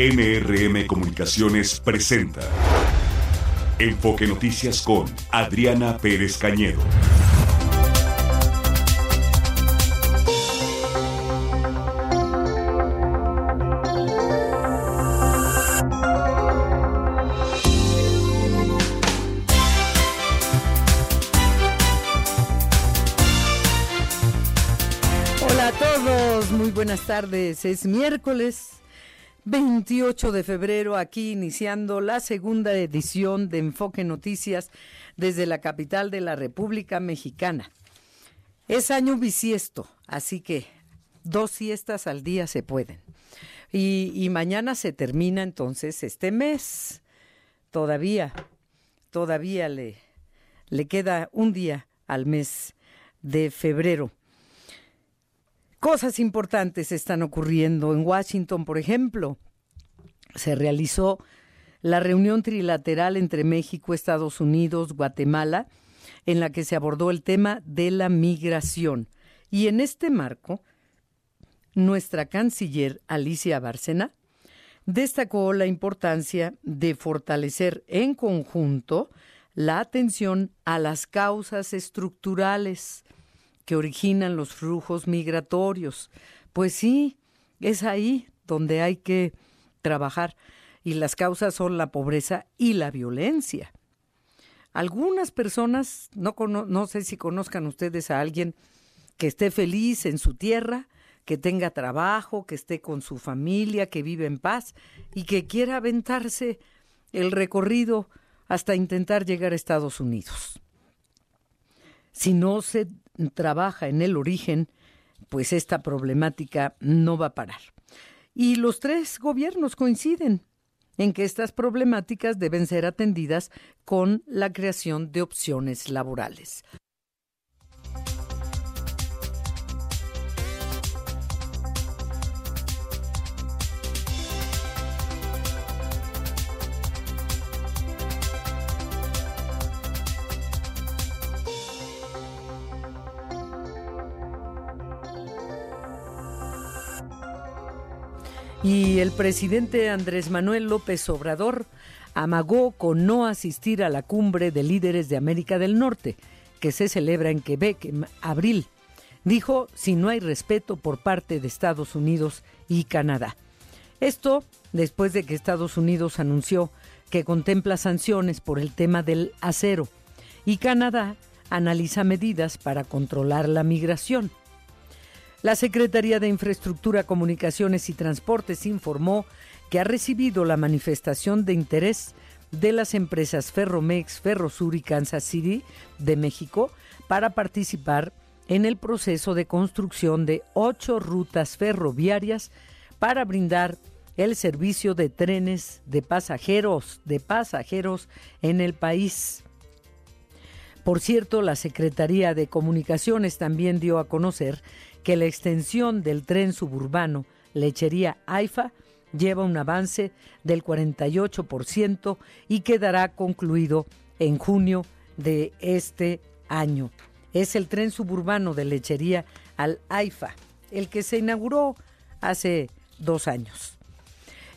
NRM Comunicaciones presenta Enfoque Noticias con Adriana Pérez Cañedo. Hola a todos, muy buenas tardes. Es miércoles 28 de febrero, aquí iniciando la segunda edición de Enfoque Noticias desde la capital de la República Mexicana. Es año bisiesto, así que dos siestas al día se pueden. Y, y mañana se termina entonces este mes. Todavía, todavía le, le queda un día al mes de febrero. Cosas importantes están ocurriendo. En Washington, por ejemplo, se realizó la reunión trilateral entre México, Estados Unidos, Guatemala, en la que se abordó el tema de la migración. Y en este marco, nuestra canciller Alicia Bárcena destacó la importancia de fortalecer en conjunto la atención a las causas estructurales que originan los flujos migratorios. Pues sí, es ahí donde hay que trabajar y las causas son la pobreza y la violencia. Algunas personas, no, no sé si conozcan ustedes a alguien que esté feliz en su tierra, que tenga trabajo, que esté con su familia, que vive en paz y que quiera aventarse el recorrido hasta intentar llegar a Estados Unidos. Si no se trabaja en el origen, pues esta problemática no va a parar. Y los tres gobiernos coinciden en que estas problemáticas deben ser atendidas con la creación de opciones laborales. Y el presidente Andrés Manuel López Obrador amagó con no asistir a la cumbre de líderes de América del Norte, que se celebra en Quebec en abril. Dijo si no hay respeto por parte de Estados Unidos y Canadá. Esto después de que Estados Unidos anunció que contempla sanciones por el tema del acero y Canadá analiza medidas para controlar la migración. La Secretaría de Infraestructura, Comunicaciones y Transportes informó que ha recibido la manifestación de interés de las empresas Ferromex, Ferrosur y Kansas City de México para participar en el proceso de construcción de ocho rutas ferroviarias para brindar el servicio de trenes de pasajeros, de pasajeros en el país. Por cierto, la Secretaría de Comunicaciones también dio a conocer que la extensión del tren suburbano Lechería AIFA lleva un avance del 48% y quedará concluido en junio de este año. Es el tren suburbano de Lechería al AIFA, el que se inauguró hace dos años.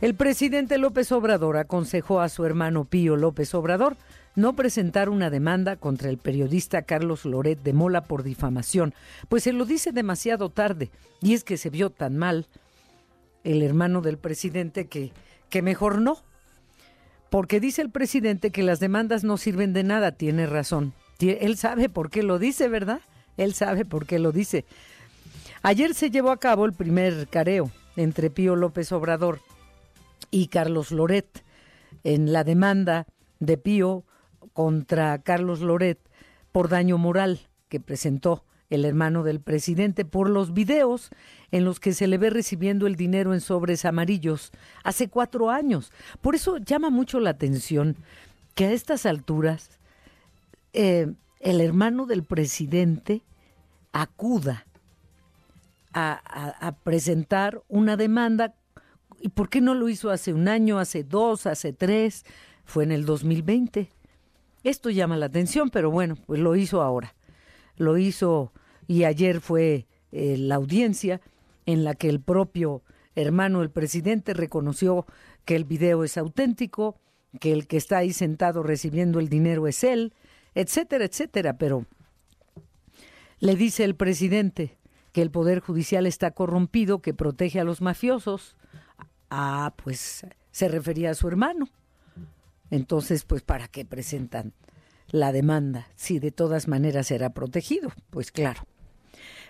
El presidente López Obrador aconsejó a su hermano Pío López Obrador no presentar una demanda contra el periodista Carlos Loret de Mola por difamación, pues se lo dice demasiado tarde, y es que se vio tan mal el hermano del presidente que, que mejor no. Porque dice el presidente que las demandas no sirven de nada, tiene razón. Él sabe por qué lo dice, ¿verdad? Él sabe por qué lo dice. Ayer se llevó a cabo el primer careo entre Pío López Obrador y Carlos Loret en la demanda de Pío contra Carlos Loret por daño moral que presentó el hermano del presidente por los videos en los que se le ve recibiendo el dinero en sobres amarillos hace cuatro años. Por eso llama mucho la atención que a estas alturas eh, el hermano del presidente acuda a, a presentar una demanda. ¿Y por qué no lo hizo hace un año, hace dos, hace tres? Fue en el 2020. Esto llama la atención, pero bueno, pues lo hizo ahora. Lo hizo y ayer fue eh, la audiencia en la que el propio hermano del presidente reconoció que el video es auténtico, que el que está ahí sentado recibiendo el dinero es él, etcétera, etcétera, pero le dice el presidente que el Poder Judicial está corrompido, que protege a los mafiosos. Ah, pues se refería a su hermano. Entonces, pues, ¿para qué presentan la demanda si de todas maneras será protegido? Pues claro.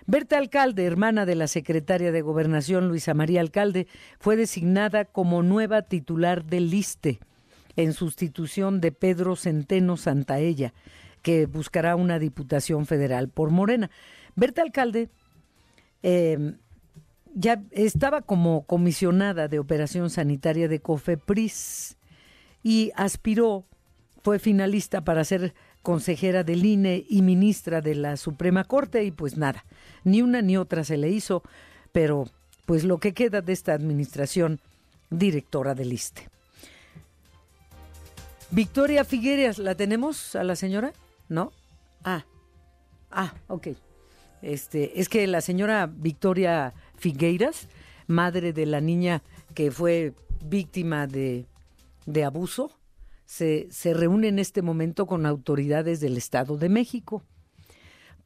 Berta Alcalde, hermana de la secretaria de Gobernación Luisa María Alcalde, fue designada como nueva titular del LISTE en sustitución de Pedro Centeno Santaella, que buscará una diputación federal por Morena. Berta Alcalde eh, ya estaba como comisionada de operación sanitaria de COFEPRIS y aspiró, fue finalista para ser consejera del INE y ministra de la Suprema Corte y pues nada, ni una ni otra se le hizo, pero pues lo que queda de esta administración, directora del ISTE. Victoria Figueres, ¿la tenemos a la señora? ¿No? Ah, ah, ok. Este, es que la señora Victoria Figueiras, madre de la niña que fue víctima de, de abuso, se, se reúne en este momento con autoridades del Estado de México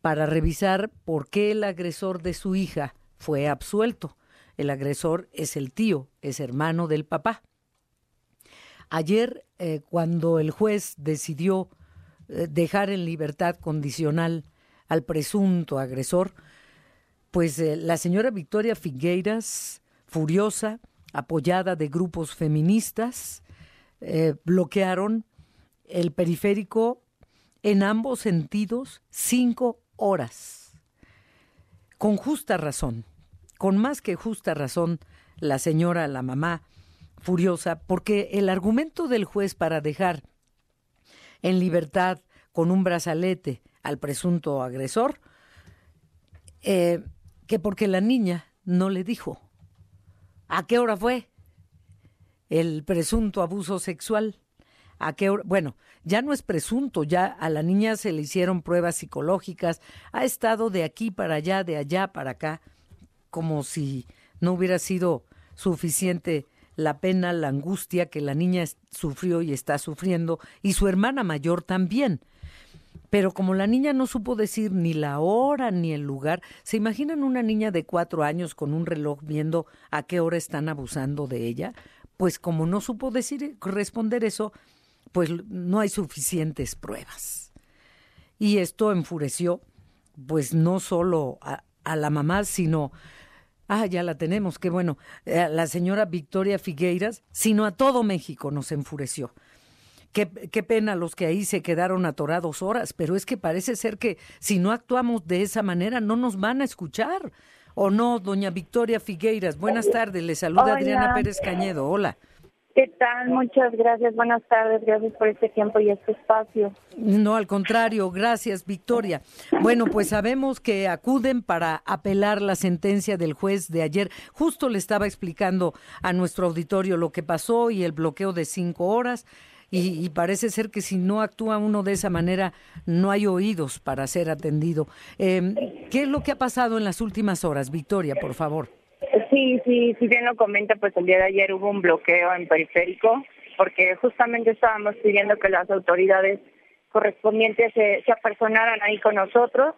para revisar por qué el agresor de su hija fue absuelto. El agresor es el tío, es hermano del papá. Ayer, eh, cuando el juez decidió eh, dejar en libertad condicional al presunto agresor, pues eh, la señora Victoria Figueiras, furiosa, apoyada de grupos feministas, eh, bloquearon el periférico en ambos sentidos cinco horas. Con justa razón, con más que justa razón, la señora, la mamá, furiosa, porque el argumento del juez para dejar en libertad con un brazalete al presunto agresor, eh, que porque la niña no le dijo. ¿A qué hora fue? El presunto abuso sexual. ¿A qué hora? Bueno, ya no es presunto, ya a la niña se le hicieron pruebas psicológicas, ha estado de aquí para allá, de allá para acá, como si no hubiera sido suficiente la pena, la angustia que la niña sufrió y está sufriendo, y su hermana mayor también. Pero como la niña no supo decir ni la hora ni el lugar, ¿se imaginan una niña de cuatro años con un reloj viendo a qué hora están abusando de ella? Pues como no supo decir, responder eso, pues no hay suficientes pruebas. Y esto enfureció, pues no solo a, la mamá, sino, ah, ya la tenemos, qué bueno, a la señora Victoria Figueiras, sino a todo México nos enfureció. Qué, qué, pena los que ahí se quedaron atorados horas, pero es que parece ser que si no actuamos de esa manera no nos van a escuchar. ¿O no, doña Victoria Figueiras? Buenas tardes, le saluda Adriana Pérez Cañedo. Hola. ¿Qué tal? Muchas gracias. Buenas tardes. Gracias por este tiempo y este espacio. No, al contrario. Gracias, Victoria. Bueno, pues sabemos que acuden para apelar la sentencia del juez de ayer. Justo le estaba explicando a nuestro auditorio lo que pasó y el bloqueo de cinco horas y, parece ser que si no actúa uno de esa manera no hay oídos para ser atendido. Eh, ¿Qué es lo que ha pasado en las últimas horas, Victoria, por favor? Sí, sí, si bien lo comenta, pues el día de ayer hubo un bloqueo en periférico porque justamente estábamos pidiendo que las autoridades correspondientes se, se apersonaran ahí con nosotros.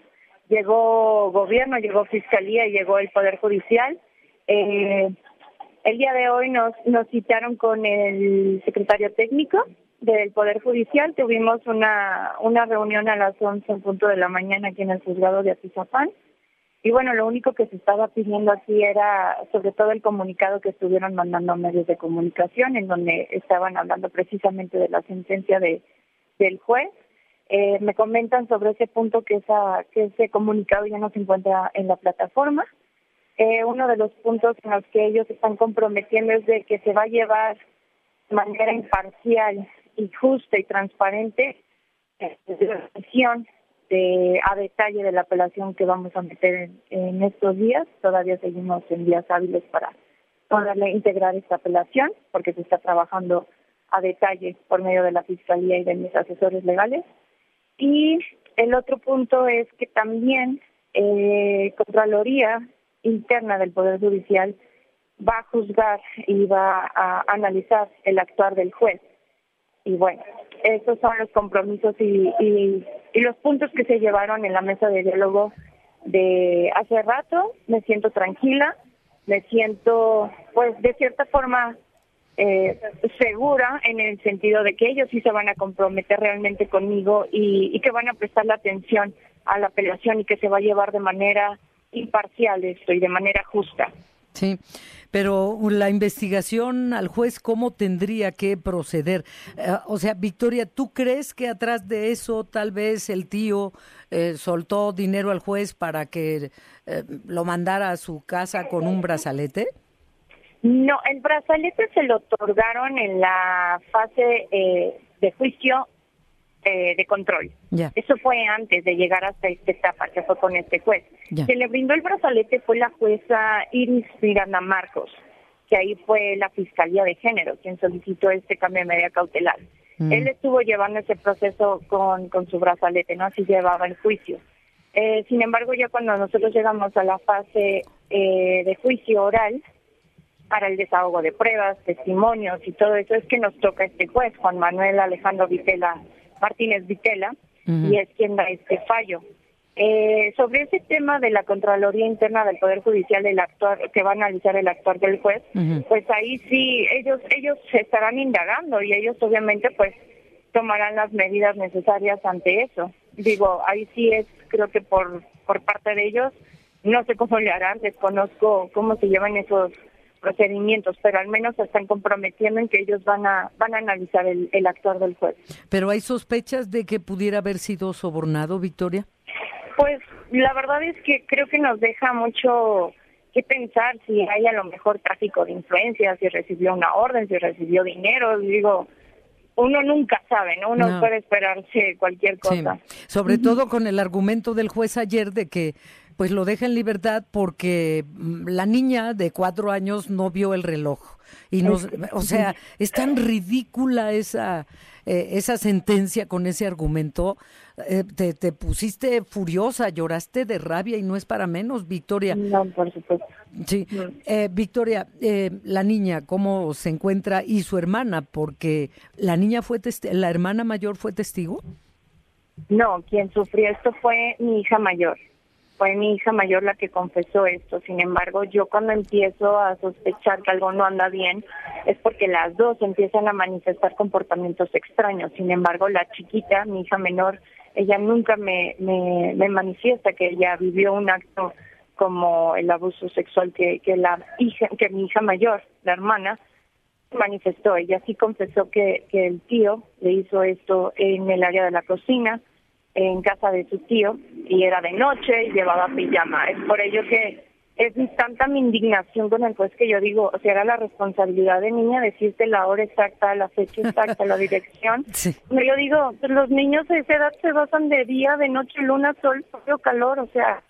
Llegó gobierno, llegó fiscalía y llegó el Poder Judicial. Eh, el día de hoy nos, nos citaron con el secretario técnico del Poder Judicial. Tuvimos una, una reunión a las 11 en punto de la mañana aquí en el juzgado de Atizapán. Y bueno, lo único que se estaba pidiendo aquí era sobre todo el comunicado que estuvieron mandando medios de comunicación, en donde estaban hablando precisamente de la sentencia de, del juez. Eh, me comentan sobre ese punto que, esa, que ese comunicado ya no se encuentra en la plataforma. Eh, uno de los puntos en los que ellos están comprometiendo es de que se va a llevar de manera imparcial y justa y transparente eh, la decisión de, a detalle de la apelación que vamos a meter en, estos días. Todavía seguimos en días hábiles para poderle integrar esta apelación porque se está trabajando a detalle por medio de la Fiscalía y de mis asesores legales. Y el otro punto es que también eh, Contraloría interna del Poder Judicial va a juzgar y va a analizar el actuar del juez. Y bueno, esos son los compromisos y, y, y los puntos que se llevaron en la mesa de diálogo de hace rato. Me siento tranquila, me siento, pues, de cierta forma eh, segura en el sentido de que ellos sí se van a comprometer realmente conmigo y, y que van a prestar la atención a la apelación y que se va a llevar de manera imparcial esto y de manera justa. Sí, pero la investigación al juez, ¿cómo tendría que proceder? Eh, o sea, Victoria, ¿tú crees que atrás de eso tal vez el tío eh, soltó dinero al juez para que eh, lo mandara a su casa con un brazalete? No, el brazalete se lo otorgaron en la fase de juicio eh, de control. Eso fue antes de llegar hasta esta etapa, que fue con este juez. Quien le brindó el brazalete fue la jueza Iris Miranda Marcos, que ahí fue la Fiscalía de Género quien solicitó este cambio de medida cautelar. Mm. Él estuvo llevando ese proceso con, con su brazalete, ¿no? Así llevaba el juicio. Eh, sin embargo, ya cuando nosotros llegamos a la fase eh, de juicio oral, para el desahogo de pruebas, testimonios y todo eso, es que nos toca este juez, Juan Manuel Alejandro Vitela Martínez Vitela, y es quien da este fallo. Eh, sobre ese tema de la Contraloría Interna del Poder Judicial del actuar, que va a analizar el actuar del juez, pues ahí sí, ellos, ellos se estarán indagando y ellos obviamente pues tomarán las medidas necesarias ante eso. Digo, ahí sí es, creo que por, por parte de ellos, no sé cómo le harán, desconozco cómo se llevan esos procedimientos, pero al menos se están comprometiendo en que ellos van a van a analizar el, el actuar del juez. ¿Pero hay sospechas de que pudiera haber sido sobornado, Victoria? Pues la verdad es que creo que nos deja mucho que pensar si hay a lo mejor tráfico de influencias, si recibió una orden, si recibió dinero, digo, uno nunca sabe, ¿no? Uno puede esperarse cualquier cosa. Sobre todo con el argumento del juez ayer de que pues lo deja en libertad porque mm, la niña de cuatro años no vio el reloj. Y nos, o sea, es tan ridícula esa, eh, esa sentencia con ese argumento. Eh, te, te, pusiste furiosa, lloraste de rabia y no es para menos, Victoria. No, por supuesto. Sí. Eh, Victoria, la niña, ¿cómo se encuentra? Y su hermana, porque la niña fue, la hermana mayor fue testigo. No, quien sufrió esto fue mi hija mayor fue mi hija mayor la que confesó esto. Sin embargo, yo cuando empiezo a sospechar que algo no anda bien, es porque las dos empiezan a manifestar comportamientos extraños. Sin embargo, la chiquita, mi hija menor, ella nunca me, me, me manifiesta que ella vivió un acto como el abuso sexual que, que la hija, que mi hija mayor, la hermana, manifestó. Ella sí confesó que, que el tío le hizo esto en el área de la cocina, en casa de su tío y era de noche y llevaba pijama. Es por ello que es tanta mi indignación con el juez que yo digo, o sea, era la responsabilidad de niña decirte la hora exacta, la fecha exacta, la dirección. Sí. Yo digo, los niños de esa edad se basan de día, de noche, luna, sol, frío, calor, o sea,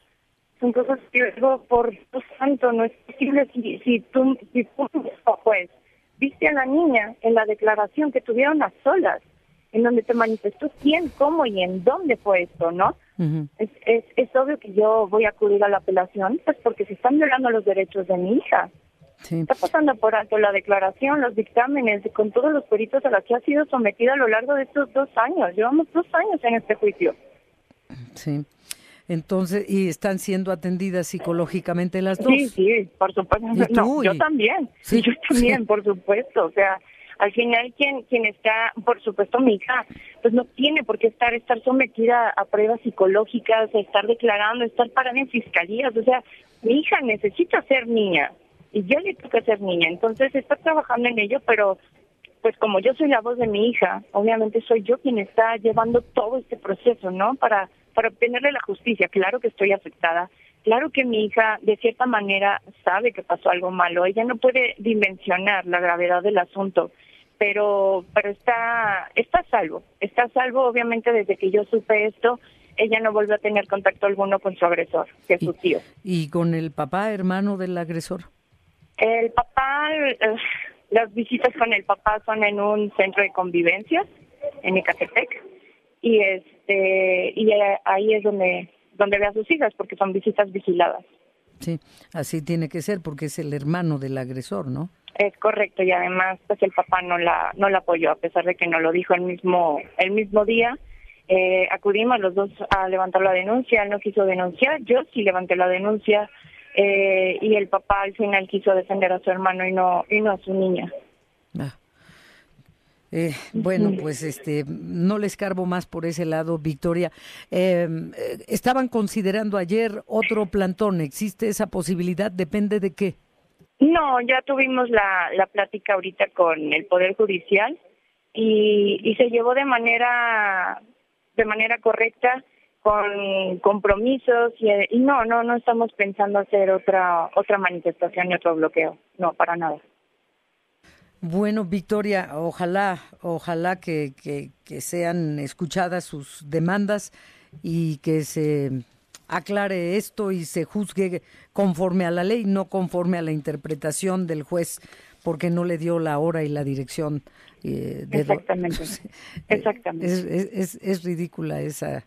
son cosas que yo digo, por Dios santo, no es posible si, si tú, si tú, juez, viste a la niña en la declaración que tuvieron a solas en donde te manifestó quién, cómo y en dónde fue esto, ¿no? es, es, es obvio que yo voy a acudir a la apelación, pues porque se están violando los derechos de mi hija. Está pasando por alto la declaración, los dictámenes, con todos los peritos a los que ha sido sometida a lo largo de estos dos años. Llevamos dos años en este juicio. Sí. Entonces, ¿y están siendo atendidas psicológicamente las dos? Sí, sí, por supuesto. yo también. Sí, yo también, por supuesto. O sea, al final, quien, quien está, por supuesto, mi hija, pues no tiene por qué estar, estar sometida a pruebas psicológicas, a estar declarando, estar parada en fiscalías. O sea, mi hija necesita ser niña y yo le toca ser niña. Entonces, está trabajando en ello, pero pues como yo soy la voz de mi hija, obviamente soy yo quien está llevando todo este proceso, ¿no? Para, para obtenerle la justicia. Claro que estoy afectada. Claro que mi hija, de cierta manera, sabe que pasó algo malo. Ella no puede dimensionar la gravedad del asunto pero pero está está salvo está salvo obviamente desde que yo supe esto ella no volvió a tener contacto alguno con su agresor que es su tío. y con el papá hermano del agresor. El papá las visitas con el papá son en un centro de convivencia en Ecatepec y este y ahí es donde donde ve a sus hijas porque son visitas vigiladas. Sí, así tiene que ser porque es el hermano del agresor, ¿no? Es correcto y además pues el papá no la no la apoyó a pesar de que no lo dijo el mismo el mismo día. Eh, acudimos los dos a levantar la denuncia, él no quiso denunciar, yo sí levanté la denuncia eh, y el papá al final quiso defender a su hermano y no y no a su niña. Ah. Eh, bueno, pues este, no les cargo más por ese lado, Victoria. Em, eh, estaban considerando ayer otro plantón. ¿Existe esa posibilidad? ¿Depende de qué? No, ya tuvimos la, la plática ahorita con el Poder Judicial y, y se llevó de manera de manera correcta con compromisos y, y no no no estamos pensando hacer otra otra manifestación y otro bloqueo. No para nada. Bueno, Victoria, ojalá, ojalá que, que, sean escuchadas sus demandas y que se aclare esto y se juzgue conforme a la ley, no conforme a la interpretación del juez, porque no le dio la hora y la dirección. Eh, de Exactamente. Exactamente. Es, es, es, ridícula esa.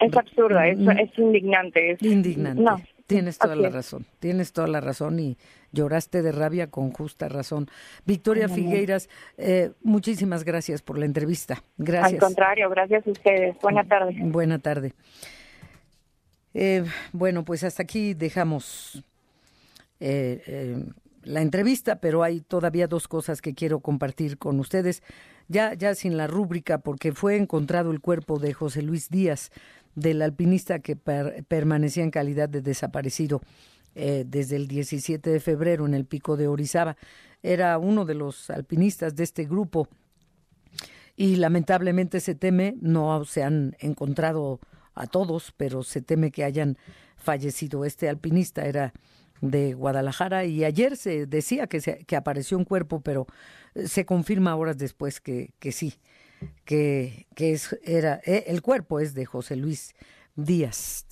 Es absurda, es, es indignante. Es, indignante. No. Tienes toda la razón, tienes toda la razón y lloraste de rabia con justa razón. Victoria Figueiras, eh, muchísimas gracias por la entrevista. Gracias. Al contrario, gracias a ustedes. Buena tarde. Buena tarde. Eh, bueno, pues hasta aquí dejamos eh, la entrevista, pero hay todavía dos cosas que quiero compartir con ustedes, ya, ya sin la rúbrica, porque fue encontrado el cuerpo de José Luis Díaz, del alpinista que permanecía en calidad de desaparecido eh, desde el 17 de febrero en el pico de Orizaba. Era uno de los alpinistas de este grupo y lamentablemente se teme, no se han encontrado a todos, pero se teme que hayan fallecido. Este alpinista era de Guadalajara y ayer se decía que, se, que apareció un cuerpo, pero se confirma horas después que, que sí, que, que es, era, eh, el cuerpo es de José Luis Díaz.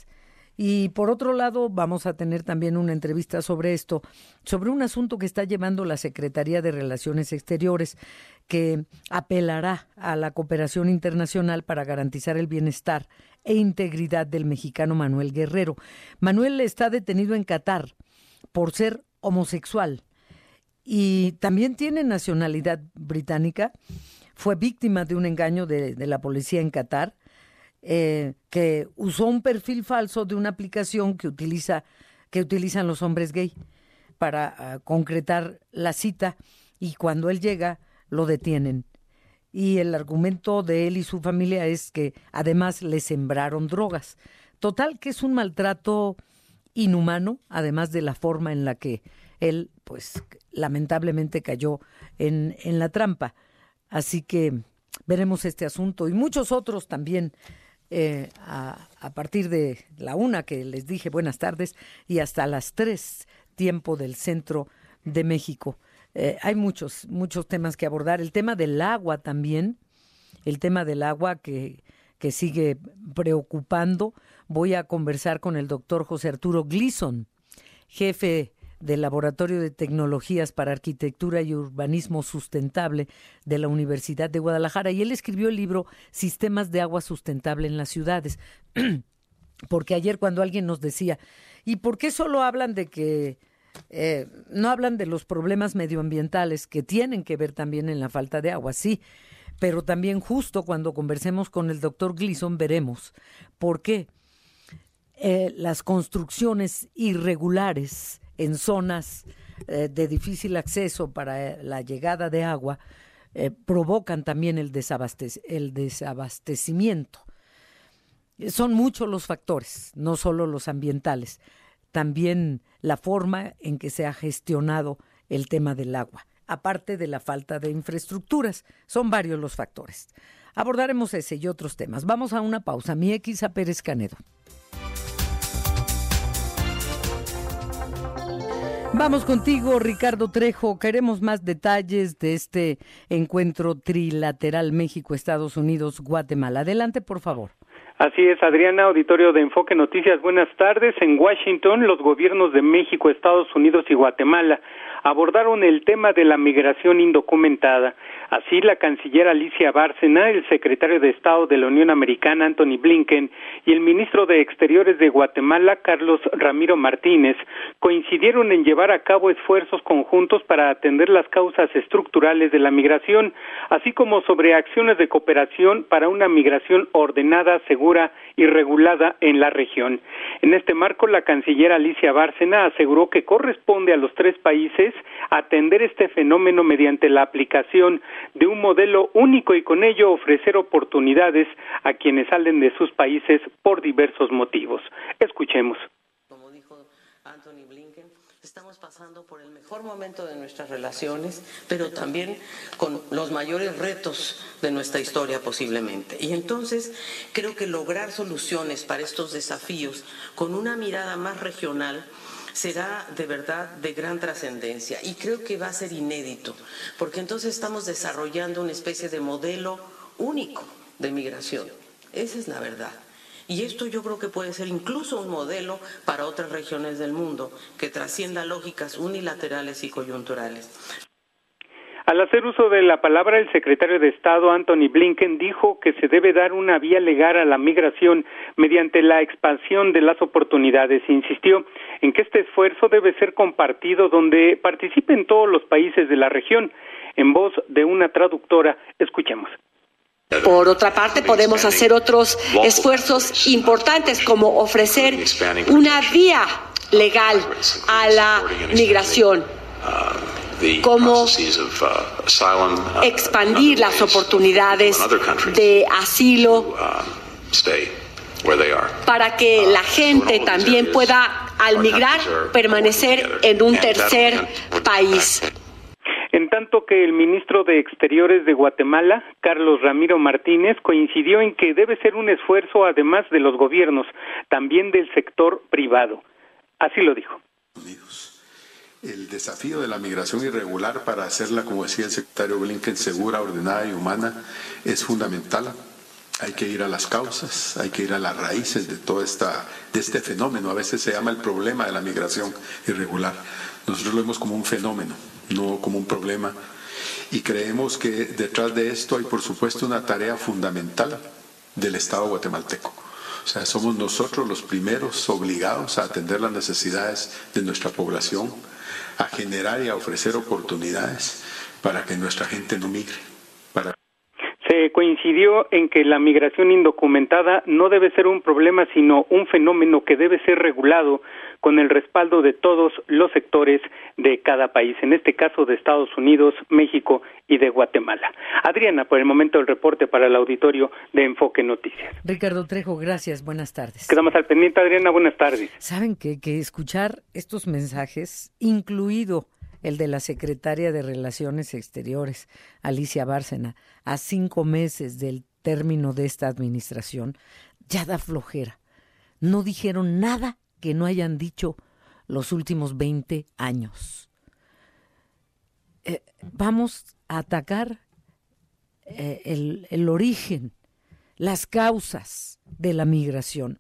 Y por otro lado, vamos a tener también una entrevista sobre esto, sobre un asunto que está llevando la Secretaría de Relaciones Exteriores, que apelará a la cooperación internacional para garantizar el bienestar e integridad del mexicano Manuel Guerrero. Manuel está detenido en Qatar por ser homosexual y también tiene nacionalidad británica. Fue víctima de un engaño de, de la policía en Qatar eh, que usó un perfil falso de una aplicación que utiliza que utilizan los hombres gay para ah, concretar la cita y cuando él llega lo detienen. Y el argumento de él y su familia es que además le sembraron drogas. Total que es un maltrato inhumano, además de la forma en la que él, pues, lamentablemente cayó en, en la trampa. Así que veremos este asunto y muchos otros también eh, a, partir de la una que les dije buenas tardes y hasta las tres tiempo del centro de México. Eh, hay muchos, muchos temas que abordar. El tema del agua también, el tema del agua que, que sigue preocupando. Voy a conversar con el doctor José Arturo Gleason, jefe del Laboratorio de Tecnologías para Arquitectura y Urbanismo Sustentable de la Universidad de Guadalajara y él escribió el libro Sistemas de Agua Sustentable en las Ciudades. Porque ayer cuando alguien nos decía, ¿y por qué solo hablan de que eh, no hablan de los problemas medioambientales que tienen que ver también en la falta de agua? Sí, pero también justo cuando conversemos con el doctor Gleason veremos por qué eh, las construcciones irregulares en zonas eh, de difícil acceso para eh, la llegada de agua eh, provocan también el, el desabastecimiento. Son muchos los factores, no solo los ambientales, también la forma en que se ha gestionado el tema del agua, aparte de la falta de infraestructuras. Son varios los factores. Abordaremos ese y otros temas. Vamos a una pausa. Mi X a Pérez Canedo. Vamos contigo, Ricardo Trejo. Queremos más detalles de este encuentro trilateral México-Estados Unidos-Guatemala. Adelante, por favor. Así es, Adriana, auditorio de Enfoque Noticias. Buenas tardes. En Washington, los gobiernos de México, Estados Unidos y Guatemala abordaron el tema de la migración indocumentada. Así, la canciller Alicia Bárcena, el secretario de Estado de la Unión Americana, Anthony Blinken, y el ministro de Exteriores de Guatemala, Carlos Ramiro Martínez, coincidieron en llevar a cabo esfuerzos conjuntos para atender las causas estructurales de la migración, así como sobre acciones de cooperación para una migración ordenada, segura y regulada en la región. En este marco, la canciller Alicia Bárcena aseguró que corresponde a los tres países atender este fenómeno mediante la aplicación de un modelo único y con ello ofrecer oportunidades a quienes salen de sus países por diversos motivos. Escuchemos. Como dijo Anthony Blinken, estamos pasando por el mejor momento de nuestras relaciones, pero también con los mayores retos de nuestra historia posiblemente. Y entonces creo que lograr soluciones para estos desafíos con una mirada más regional será de verdad de gran trascendencia y creo que va a ser inédito, porque entonces estamos desarrollando una especie de modelo único de migración. Esa es la verdad. Y esto yo creo que puede ser incluso un modelo para otras regiones del mundo, que trascienda lógicas unilaterales y coyunturales. Al hacer uso de la palabra, el secretario de Estado Anthony Blinken dijo que se debe dar una vía legal a la migración mediante la expansión de las oportunidades. Insistió en que este esfuerzo debe ser compartido donde participen todos los países de la región. En voz de una traductora, escuchemos. Por otra parte, podemos hacer otros esfuerzos importantes como ofrecer una vía legal a la migración cómo expandir las oportunidades de asilo para que la gente también pueda, al migrar, permanecer en un tercer país. En tanto que el ministro de Exteriores de Guatemala, Carlos Ramiro Martínez, coincidió en que debe ser un esfuerzo, además de los gobiernos, también del sector privado. Así lo dijo. El desafío de la migración irregular para hacerla, como decía el secretario Blinken, segura, ordenada y humana es fundamental. Hay que ir a las causas, hay que ir a las raíces de todo esta, de este fenómeno. A veces se llama el problema de la migración irregular. Nosotros lo vemos como un fenómeno, no como un problema. Y creemos que detrás de esto hay, por supuesto, una tarea fundamental del Estado guatemalteco. O sea, somos nosotros los primeros obligados a atender las necesidades de nuestra población, a generar y a ofrecer oportunidades para que nuestra gente no migre. Para... Se coincidió en que la migración indocumentada no debe ser un problema, sino un fenómeno que debe ser regulado con el respaldo de todos los sectores de cada país, en este caso de Estados Unidos, México y de Guatemala. Adriana, por el momento el reporte para el auditorio de Enfoque Noticias. Ricardo Trejo, gracias, buenas tardes. Quedamos al pendiente, Adriana, buenas tardes. Saben que, que escuchar estos mensajes, incluido el de la secretaria de Relaciones Exteriores, Alicia Bárcena, a cinco meses del término de esta administración, ya da flojera. No dijeron nada que no hayan dicho los últimos 20 años. Eh, vamos a atacar eh, el, el origen, las causas de la migración.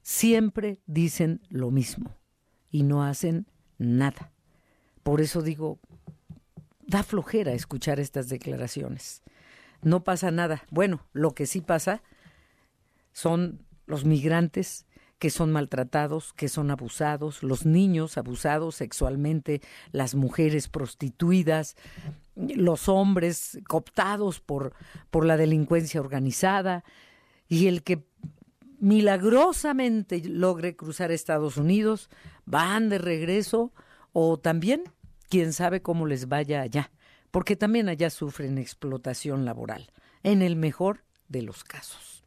Siempre dicen lo mismo y no hacen nada. Por eso digo, da flojera escuchar estas declaraciones. No pasa nada. Bueno, lo que sí pasa son los migrantes que son maltratados, que son abusados, los niños abusados sexualmente, las mujeres prostituidas, los hombres cooptados por, por la delincuencia organizada y el que milagrosamente logre cruzar Estados Unidos, van de regreso o también quién sabe cómo les vaya allá, porque también allá sufren explotación laboral, en el mejor de los casos.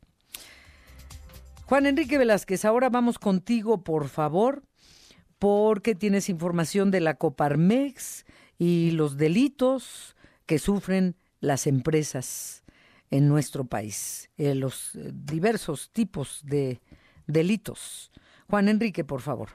Juan Enrique Velázquez, ahora vamos contigo, por favor, porque tienes información de la Coparmex y los delitos que sufren las empresas en nuestro país, eh, los eh, diversos tipos de delitos. Juan Enrique, por favor.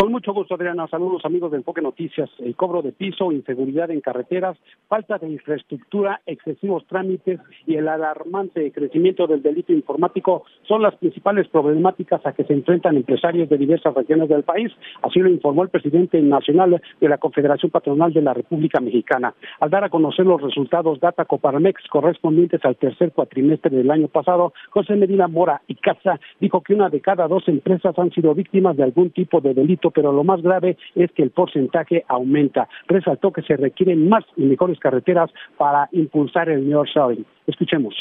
Con mucho gusto, Adriana. Saludos, amigos de Enfoque Noticias. El cobro de piso, inseguridad en carreteras, falta de infraestructura, excesivos trámites y el alarmante crecimiento del delito informático son las principales problemáticas a que se enfrentan empresarios de diversas regiones del país. Así lo informó el presidente nacional de la Confederación Patronal de la República Mexicana. Al dar a conocer los resultados Data Coparmex correspondientes al tercer cuatrimestre del año pasado, José Medina Mora y Casa dijo que una de cada dos empresas han sido víctimas de algún tipo de delito pero lo más grave es que el porcentaje aumenta. Resaltó que se requieren más y mejores carreteras para impulsar el nearshoring. Escuchemos.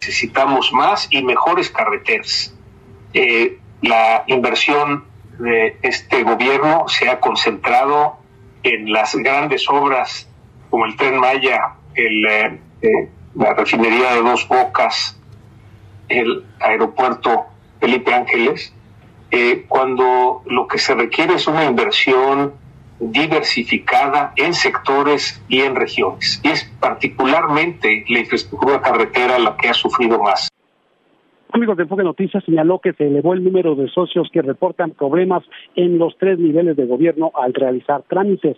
Necesitamos más y mejores carreteras. Eh, la inversión de este gobierno se ha concentrado en las grandes obras como el tren Maya, el, eh, eh, la refinería de Dos Bocas, el aeropuerto Felipe Ángeles, eh, cuando lo que se requiere es una inversión diversificada en sectores y en regiones. Y es particularmente la infraestructura carretera la que ha sufrido más. Amigos de Enfoque Noticias señaló que se elevó el número de socios que reportan problemas en los tres niveles de gobierno al realizar trámites.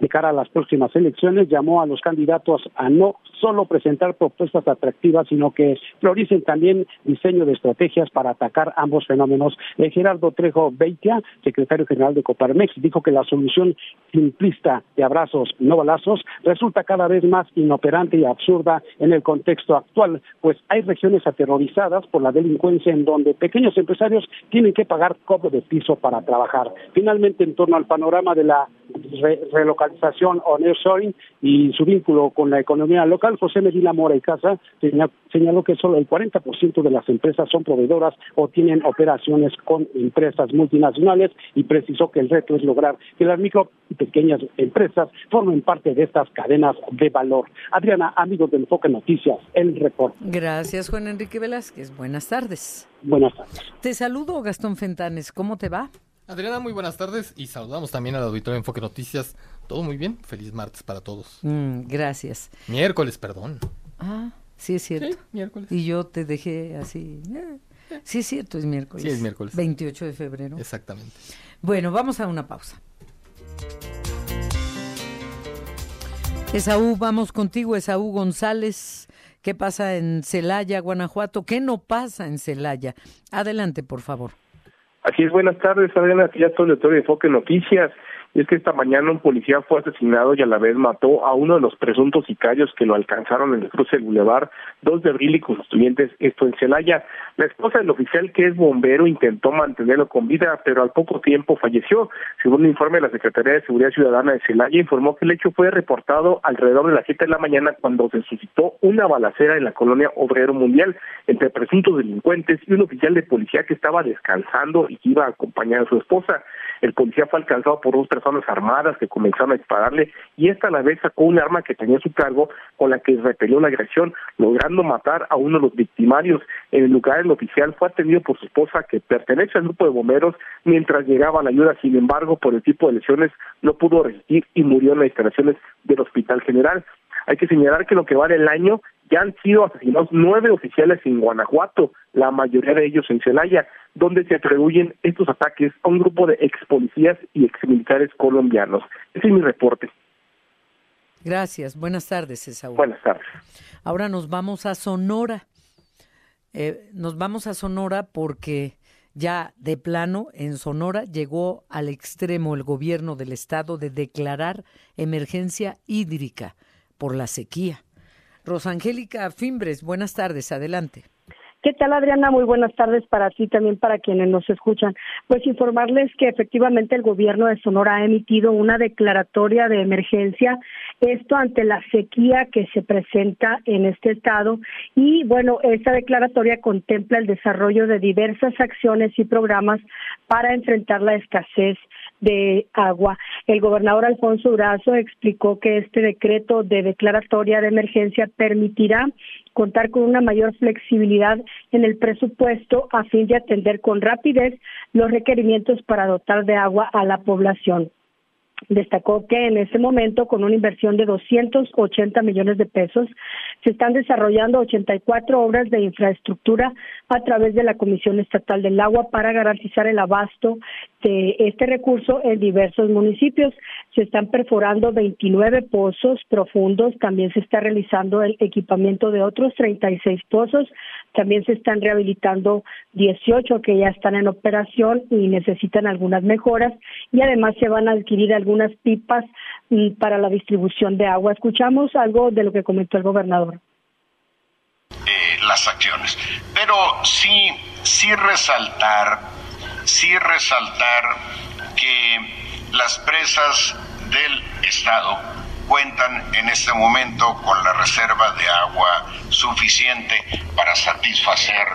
De cara a las próximas elecciones, llamó a los candidatos a no solo presentar propuestas atractivas, sino que prioricen también diseño de estrategias para atacar ambos fenómenos. Eh, Gerardo Trejo Beitia, secretario general de Coparmex, dijo que la solución simplista de abrazos, no balazos, resulta cada vez más inoperante y absurda en el contexto actual, pues hay regiones aterrorizadas por la delincuencia en donde pequeños empresarios tienen que pagar cobro de piso para trabajar. Finalmente, en torno al panorama de la relocalización o nearshoring y su vínculo con la economía local, José Medina Mora y Casa señaló que solo el 40% de las empresas son proveedoras o tienen operaciones con empresas multinacionales y precisó que el reto es lograr que las micro y pequeñas empresas formen parte de estas cadenas de valor. Adriana, amigos de Enfoque Noticias, el reporte. Gracias, Juan Enrique Velázquez. Buenas tardes. Buenas tardes. Te saludo, Gastón Fentanes. ¿Cómo te va? Adriana, muy buenas tardes y saludamos también al auditorio Enfoque Noticias. Todo muy bien, feliz martes para todos. Mm, gracias. Miércoles, perdón. Ah, sí es cierto. miércoles. Y yo te dejé así. Eh, sí es cierto, es miércoles. Sí, es miércoles. 28 de febrero. Exactamente. Bueno, vamos a una pausa. Esaú, vamos contigo, Esaú González. ¿Qué pasa en Celaya, Guanajuato? ¿Qué no pasa en Celaya? Adelante, por favor. Así es, buenas tardes, Adriana, aquí ya todo el de Enfoque Noticias. Y es que esta mañana un policía fue asesinado y a la vez mató a uno de los presuntos sicarios que lo alcanzaron en el cruce del Boulevard, dos de Rili con estudiantes, esto en Celaya. La esposa del oficial, que es bombero, intentó mantenerlo con vida, pero al poco tiempo falleció. Según un informe de la Secretaría de Seguridad Ciudadana de Celaya, informó que el hecho fue reportado alrededor de las siete de la mañana cuando se suscitó una balacera en la colonia Obrero Mundial entre presuntos delincuentes y un oficial de policía que estaba descansando y que iba a acompañar a su esposa. El policía fue alcanzado por dos armadas que comenzaron a dispararle y esta a la vez sacó un arma que tenía a su cargo con la que repelió la agresión, logrando matar a uno de los victimarios. En el lugar el oficial fue atendido por su esposa que pertenece al grupo de bomberos mientras llegaba la ayuda, sin embargo, por el tipo de lesiones no pudo resistir y murió en las instalaciones del Hospital General. Hay que señalar que lo que va el año ya han sido asesinados nueve oficiales en Guanajuato, la mayoría de ellos en Celaya, donde se atribuyen estos ataques a un grupo de ex policías y ex militares colombianos. Ese es mi reporte. Gracias. Buenas tardes, Esaú. Buenas tardes. Ahora nos vamos a Sonora. Eh, nos vamos a Sonora porque ya de plano en Sonora llegó al extremo el gobierno del estado de declarar emergencia hídrica por la sequía. Rosangélica Fimbres, buenas tardes, adelante. ¿Qué tal, Adriana? Muy buenas tardes para ti, también para quienes nos escuchan. Pues informarles que efectivamente el gobierno de Sonora ha emitido una declaratoria de emergencia, esto ante la sequía que se presenta en este estado. Y bueno, esta declaratoria contempla el desarrollo de diversas acciones y programas para enfrentar la escasez de agua. El gobernador Alfonso Durazo explicó que este decreto de declaratoria de emergencia permitirá contar con una mayor flexibilidad en el presupuesto a fin de atender con rapidez los requerimientos para dotar de agua a la población. Destacó que en ese momento, con una inversión de 280 millones de pesos, Se están desarrollando 84 obras de infraestructura a través de la Comisión Estatal del Agua para garantizar el abasto de este recurso en diversos municipios. Se están perforando 29 pozos profundos, también se está realizando el equipamiento de otros 36 pozos, también se están rehabilitando 18 que ya están en operación y necesitan algunas mejoras y además se van a adquirir algunas pipas mm, para la distribución de agua. Escuchamos algo de lo que comentó el gobernador. Eh, las acciones, pero sí, sí resaltar, sí resaltar que las presas del Estado cuentan en este momento con la reserva de agua suficiente para satisfacer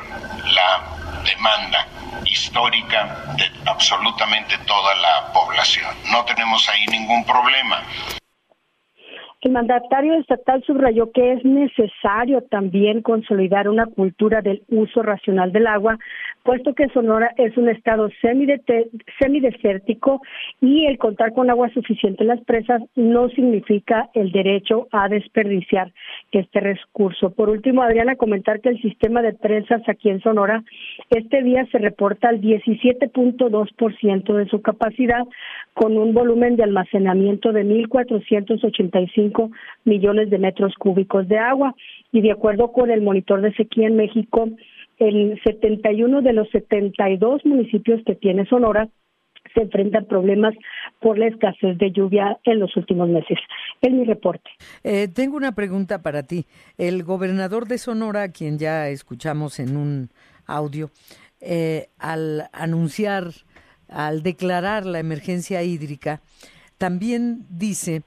la demanda histórica de absolutamente toda la población. No tenemos ahí ningún problema. El mandatario estatal subrayó que es necesario también consolidar una cultura del uso racional del agua, puesto que Sonora es un estado semidesértico y el contar con agua suficiente en las presas no significa el derecho a desperdiciar este recurso. Por último, Adriana, comentar que el sistema de presas aquí en Sonora este día se reporta al 17.2% de su capacidad, con un volumen de almacenamiento de 1.485 millones de metros cúbicos de agua. Y de acuerdo con el monitor de sequía en México, el 71 de los 72 municipios que tiene Sonora se enfrentan problemas por la escasez de lluvia en los últimos meses. Es mi reporte. Eh, tengo una pregunta para ti. El gobernador de Sonora, quien ya escuchamos en un audio, eh, al anunciar, al declarar la emergencia hídrica, también dice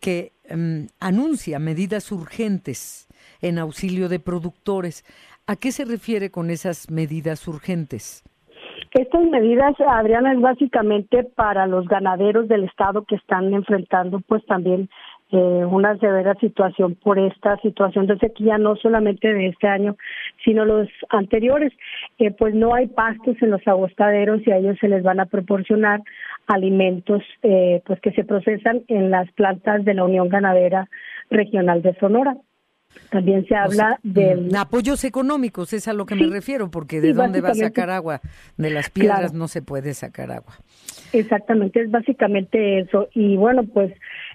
que em, anuncia medidas urgentes en auxilio de productores. ¿A qué se refiere con esas medidas urgentes? Estas medidas, Adriana, es básicamente para los ganaderos del estado que están enfrentando pues también eh, una severa situación por esta situación de sequía, no solamente de este año, sino los anteriores. Eh, pues no hay pastos en los agostaderos y a ellos se les van a proporcionar alimentos eh, pues que se procesan en las plantas de la Unión Ganadera Regional de Sonora. También se habla de mm, apoyos económicos, es a lo que me refiero, porque de dónde va a sacar agua, de las piedras no se puede sacar agua. Exactamente, es básicamente eso. Y bueno, pues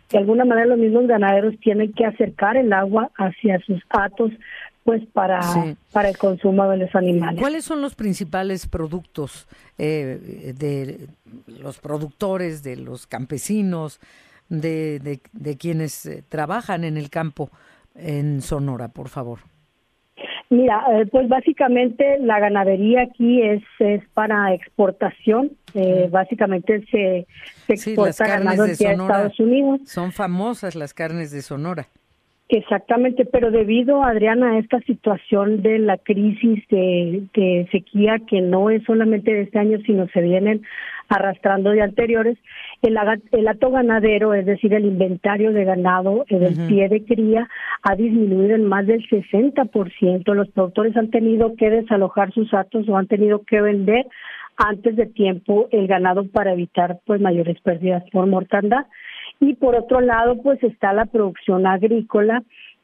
de alguna manera los mismos ganaderos tienen que acercar el agua hacia sus atos pues para, para el consumo de los animales. ¿Cuáles son los principales productos eh, de los productores, de los campesinos, de, de, quienes eh, trabajan en el campo en Sonora, por favor? Mira, eh, pues básicamente la ganadería aquí es, es para exportación. básicamente se, exporta ganado hacia Estados Unidos. Son famosas las carnes de Sonora. Exactamente, pero debido, Adriana, a esta situación de la crisis de, sequía, que no es solamente de este año, sino se vienen arrastrando de anteriores, el, el hato ganadero, es decir, el inventario de ganado eh, del pie de cría, ha disminuido en más del 60%. Los productores han tenido que desalojar sus atos o han tenido que vender antes de tiempo el ganado para evitar pues mayores pérdidas por mortandad. Y por otro lado, pues está la producción agrícola,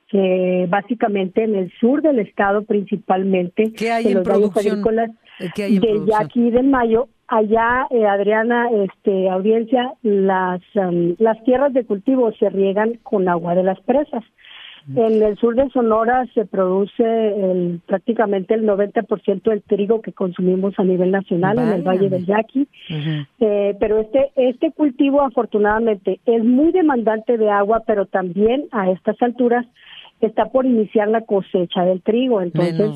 que básicamente en el sur del estado principalmente, ¿Qué hay en los producción? agrícolas de aquí de mayo, allá eh, Adriana, este audiencia, las um, las tierras de cultivo se riegan con agua de las presas. En el sur de Sonora se produce el, prácticamente el 90% del trigo que consumimos a nivel nacional en el Valle del Yaqui. Eh, pero este, este cultivo afortunadamente es muy demandante de agua, pero también a estas alturas está por iniciar la cosecha del trigo. Entonces,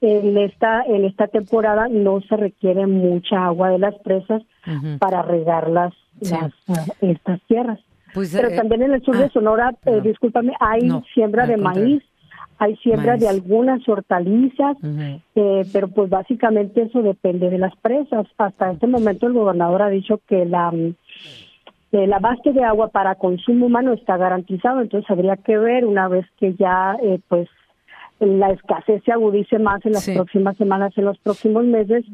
en esta en esta temporada no se requiere mucha agua de las presas para regar las, las estas tierras. Pues, Pero eh, también en el sur de ah, Sonora, eh, discúlpame, hay siembra de maíz, hay siembra de algunas hortalizas, eh, pero pues básicamente eso depende de las presas. Hasta este momento el gobernador ha dicho que la el de agua para consumo humano está garantizado, entonces habría que ver una vez que ya pues la escasez se agudice más en las próximas semanas, en los próximos meses,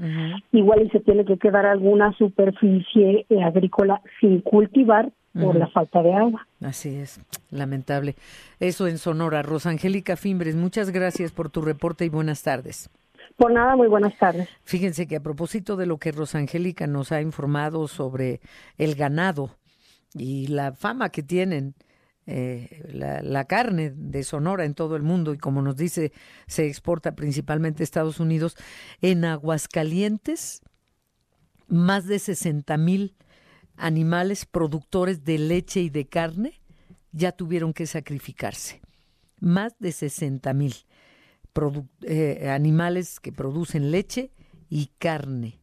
igual y se tiene que quedar alguna superficie agrícola sin cultivar por la falta de agua. Así es, lamentable. Eso en Sonora. Rosangélica Fimbres, muchas gracias por tu reporte y buenas tardes. Por nada, muy buenas tardes. Fíjense que a propósito de lo que Rosangélica nos ha informado sobre el ganado y la fama que tienen eh, la, la, carne de Sonora en todo el mundo y como nos dice se exporta principalmente a Estados Unidos, en Aguascalientes más de 60 mil animales productores de leche y de carne ya tuvieron que sacrificarse. Más de 60 mil eh, animales que producen leche y carne.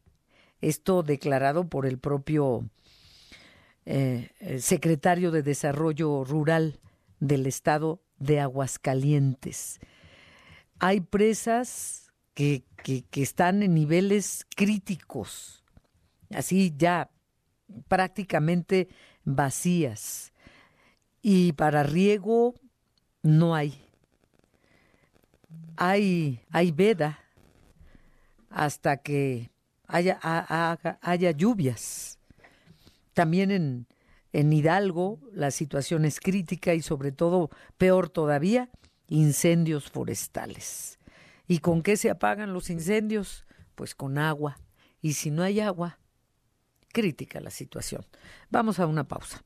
Esto declarado por el propio eh, secretario de Desarrollo Rural del estado de Aguascalientes. Hay presas que, que, que están en niveles críticos, así ya prácticamente vacías. Y para riego no hay. Hay, hay veda hasta que haya, haya lluvias. También en, en Hidalgo la situación es crítica y sobre todo, peor todavía, incendios forestales. ¿Y con qué se apagan los incendios? Pues con agua. Y si no hay agua, crítica la situación. Vamos a una pausa.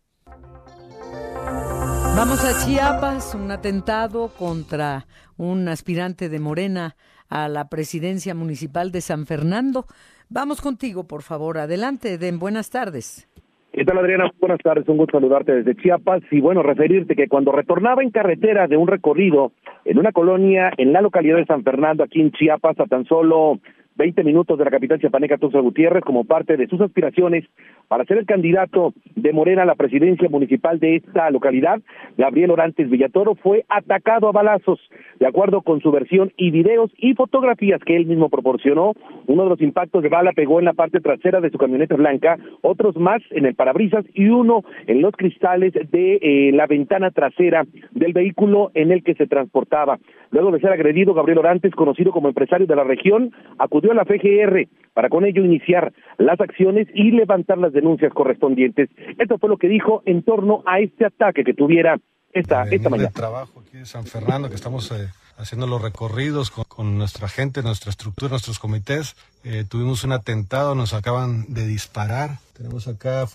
Vamos a Chiapas, un atentado contra un aspirante de Morena a la presidencia municipal de San Fernando. Vamos contigo, por favor. Adelante, Den. Buenas tardes. ¿Qué tal, Adriana? Buenas tardes, un gusto saludarte desde Chiapas y bueno, referirte que cuando retornaba en carretera de un recorrido en una colonia en la localidad de San Fernando, aquí en Chiapas, a tan solo 20 minutos de la capital chiapaneca Tuxa Gutiérrez como parte de sus aspiraciones para ser el candidato de Morena a la presidencia municipal de esta localidad. Gabriel Orantes Villatoro fue atacado a balazos, de acuerdo con su versión y videos y fotografías que él mismo proporcionó. Uno de los impactos de bala pegó en la parte trasera de su camioneta blanca, otros más en el parabrisas y uno en los cristales de eh, la ventana trasera del vehículo en el que se transportaba. Luego de ser agredido, Gabriel Orantes, conocido como empresario de la región, acudió a la FGR para con ello iniciar las acciones y levantar las denuncias correspondientes. Esto fue lo que dijo en torno a este ataque que tuviera esta, esta mañana. De trabajo aquí en San Fernando, que estamos eh, haciendo los recorridos con, nuestra gente, nuestra estructura, nuestros comités. Eh, tuvimos un atentado, nos acaban de disparar. Tenemos acá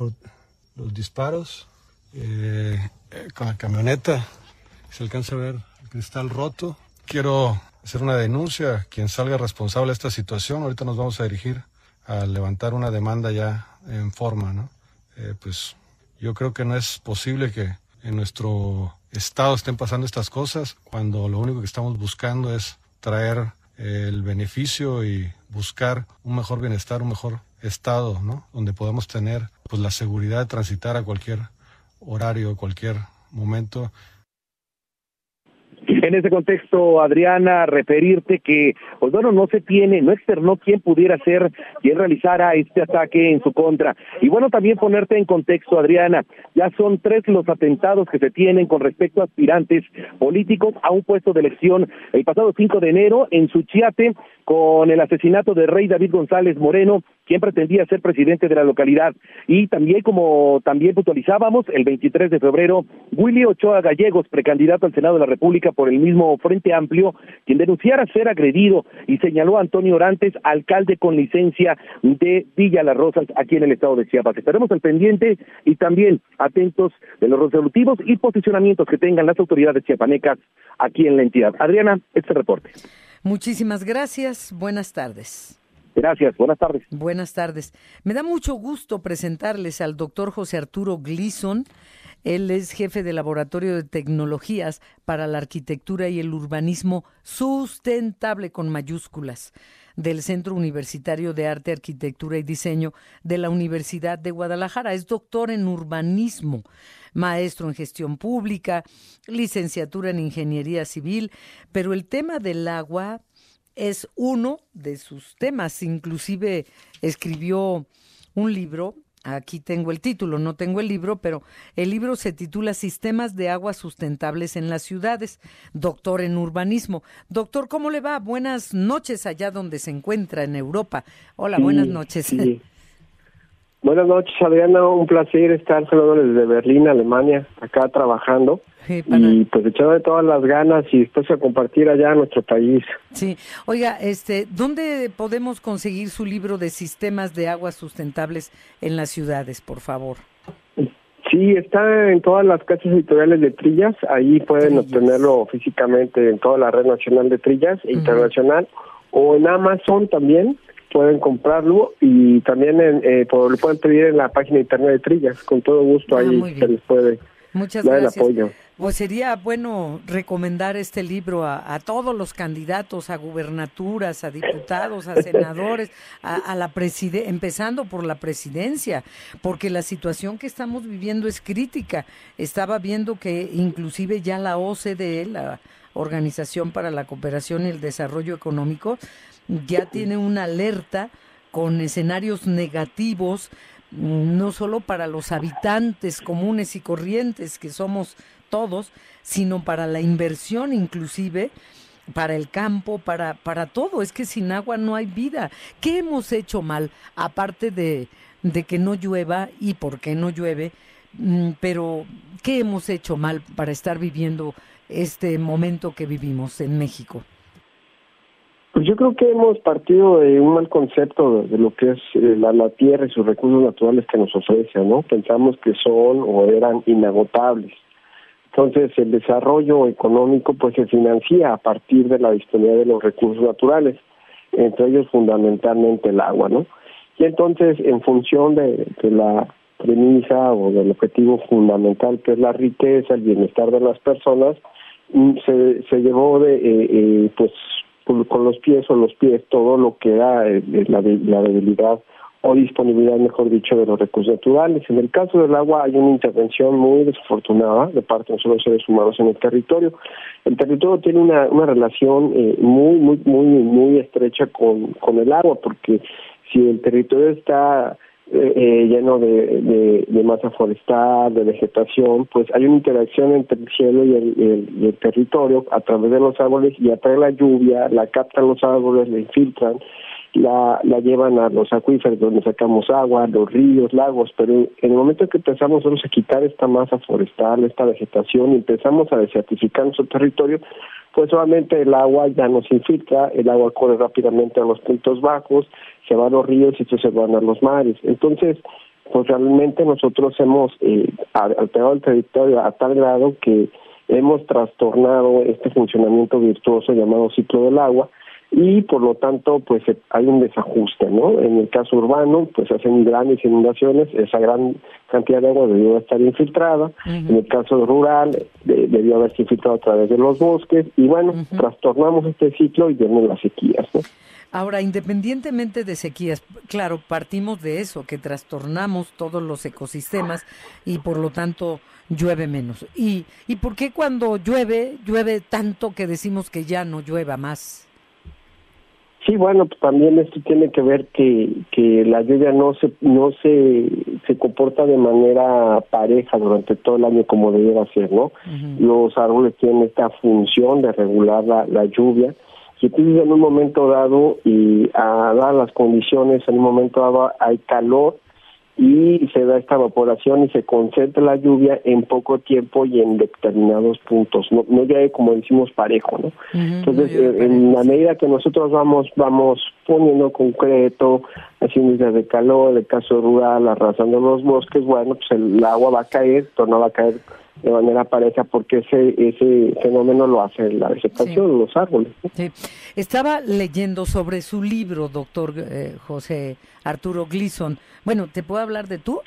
los disparos eh, con la camioneta. Se alcanza a ver el cristal roto quiero hacer una denuncia. Quien salga responsable de esta situación, ahorita nos vamos a dirigir a levantar una demanda ya en forma, ¿no? Eh, pues yo creo que no es posible que en nuestro estado estén pasando estas cosas cuando lo único que estamos buscando es traer el beneficio y buscar un mejor bienestar, un mejor estado, ¿no? Donde podamos tener pues la seguridad de transitar a cualquier horario, cualquier momento en ese contexto, Adriana, referirte que, pues bueno, no se tiene, no externó quién pudiera ser quien realizara este ataque en su contra. Y bueno, también ponerte en contexto, Adriana, ya son tres los atentados que se tienen con respecto a aspirantes políticos a un puesto de elección el pasado 5 de enero en Suchiate con el asesinato de Rey David González Moreno, quien pretendía ser presidente de la localidad. Y también, como también puntualizábamos, el 23 de febrero, Willy Ochoa Gallegos, precandidato al Senado de la República por el mismo Frente Amplio, quien denunciara ser agredido y señaló a Antonio Orantes, alcalde con licencia de Villa Las Rosas, aquí en el estado de Chiapas. Estaremos al pendiente y también atentos de los resolutivos y posicionamientos que tengan las autoridades chiapanecas aquí en la entidad. Adriana, este reporte. Muchísimas gracias. Buenas tardes. Gracias, buenas tardes. Buenas tardes. Me da mucho gusto presentarles al doctor José Arturo Gleason. Él es jefe de Laboratorio de Tecnologías para la Arquitectura y el Urbanismo Sustentable con mayúsculas del Centro Universitario de Arte, Arquitectura y Diseño de la Universidad de Guadalajara. Es doctor en urbanismo, maestro en gestión pública, licenciatura en ingeniería civil, pero el tema del agua es uno de sus temas. Inclusive escribió un libro Aquí tengo el título, no tengo el libro, pero el libro se titula Sistemas de aguas sustentables en las ciudades, doctor en urbanismo. Doctor, ¿cómo le va? Buenas noches allá donde se encuentra en Europa. Hola, buenas noches. Buenas noches, Adriana. Un placer estar saludando desde Berlín, Alemania, acá trabajando. Y pues echándole todas las ganas y después a compartir allá nuestro país. Sí. Oiga, este, ¿dónde podemos conseguir su libro de sistemas de aguas sustentables en las ciudades, por favor? Sí, está en todas las casas editoriales de Trillas. Ahí pueden obtenerlo físicamente en toda la red nacional de Trillas e internacional. O en Amazon también pueden comprarlo y también en, eh, lo pueden pedir en la página internet de Trillas. Con todo gusto ah, ahí se les puede Muchas dar gracias. el apoyo. Pues sería bueno recomendar este libro a, todos los candidatos a gubernaturas, a diputados, a senadores, a, la preside empezando por la presidencia, porque la situación que estamos viviendo es crítica. Estaba viendo que inclusive ya la OCDE, la Organización para la Cooperación y el Desarrollo Económico, ya tiene una alerta con escenarios negativos no solo para los habitantes comunes y corrientes que somos todos, sino para la inversión inclusive, para el campo, para, para todo. Es que sin agua no hay vida. ¿Qué hemos hecho mal? Aparte de, de que no llueva y por qué no llueve, mm, pero ¿qué hemos hecho mal para estar viviendo este momento que vivimos en México? Pues yo creo que hemos partido de un mal concepto de, lo que es eh, la, la, tierra y sus recursos naturales que nos ofrece, ¿no? Pensamos que son o eran inagotables. Entonces, el desarrollo económico pues se financia a partir de la disponibilidad de los recursos naturales, entre ellos fundamentalmente el agua, ¿no? Y entonces, en función de, la premisa o del objetivo fundamental que es la riqueza, el bienestar de las personas, mm, se, se llevó de, eh, eh, pues, con los pies o los pies todo lo que era eh, la, la debilidad o disponibilidad, mejor dicho, de los recursos naturales. En el caso del agua hay una intervención muy desafortunada de parte de los seres humanos en el territorio. El territorio tiene una, una relación eh, muy, muy, muy, muy estrecha con, con el agua, porque si el territorio está eh, eh, lleno de, de, masa forestal, de vegetación, pues hay una interacción entre el cielo y el, y el, territorio a través de los árboles y atrae la lluvia, la captan los árboles, la infiltran la, la llevan a los acuíferos donde sacamos agua, los ríos, lagos, pero en el momento que empezamos nosotros a quitar esta masa forestal, esta vegetación, y empezamos a desertificar nuestro territorio, pues solamente el agua ya nos infiltra, el agua corre rápidamente a los puntos bajos, se va a los ríos y se van a los mares. Entonces, pues realmente nosotros hemos eh, alterado el territorio a tal grado que hemos trastornado este funcionamiento virtuoso llamado ciclo del agua, y por lo tanto pues eh, hay un desajuste, ¿no? En el caso urbano pues hacen grandes inundaciones, esa gran cantidad de agua debió estar infiltrada, en el caso rural debió haberse infiltrado a través de los bosques y bueno, trastornamos este ciclo y vemos las sequías, ¿no? Ahora, independientemente de sequías, claro, partimos de eso, que trastornamos todos los ecosistemas y por lo tanto llueve menos. ¿Y, y por qué cuando llueve, llueve tanto que decimos que ya no llueva más? Sí, bueno, pues también esto tiene que ver que, que la lluvia no se no se, se comporta de manera pareja durante todo el año como debiera ser, ¿no? Los árboles tienen esta función de regular la, la lluvia y entonces en un momento dado y a dar las condiciones, en un momento dado hay calor y se da esta evaporación y se concentra la lluvia en poco tiempo y en determinados puntos. No no ya como decimos parejo no entonces eh, en la medida que nosotros vamos vamos poniendo concreto haciendo islas de calor el caso rural arrasando los bosques bueno pues el agua va a caer pero no va a caer de manera pareja porque ese ese fenómeno lo hace la vegetación los árboles sí. estaba leyendo sobre su libro doctor eh, José Arturo Gleason bueno te puedo hablar de tú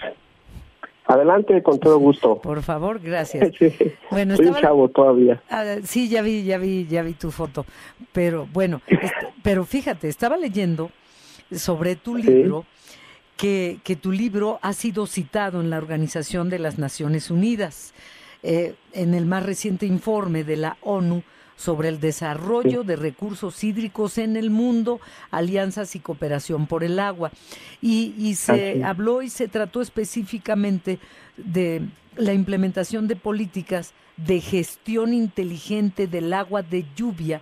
Adelante, con todo gusto. Por favor, gracias. Bueno, Soy un chavo todavía. Ah, sí, ya vi, ya vi, ya vi tu foto. Pero bueno, este, pero fíjate, estaba leyendo sobre tu libro que, que tu libro ha sido citado en la Organización de las Naciones Unidas. Eh, en el más reciente informe de la ONU sobre el desarrollo de recursos hídricos en el mundo, alianzas y cooperación por el agua. Y, y se habló y se trató específicamente de la implementación de políticas de gestión inteligente del agua de lluvia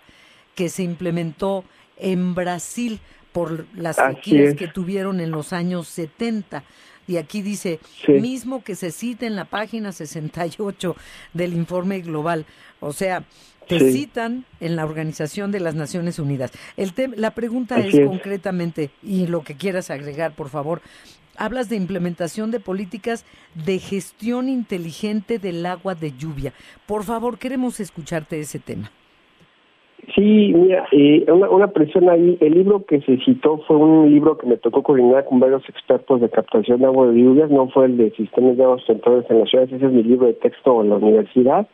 que se implementó en Brasil por las sequías que tuvieron en los años 70 Y aquí dice, mismo que se cita en la página 68 del informe global. O sea, te citan en la Organización de las Naciones Unidas. El la pregunta es, concretamente, y lo que quieras agregar, por favor, hablas de implementación de políticas de gestión inteligente del agua de lluvia. Por favor, queremos escucharte ese tema. Sí, mira, eh, una, una presión ahí. El libro que se citó fue un libro que me tocó coordinar con varios expertos de captación de agua de lluvia, no fue el de sistemas de aguas centrales en las ciudades, ese es mi libro de texto en la universidad.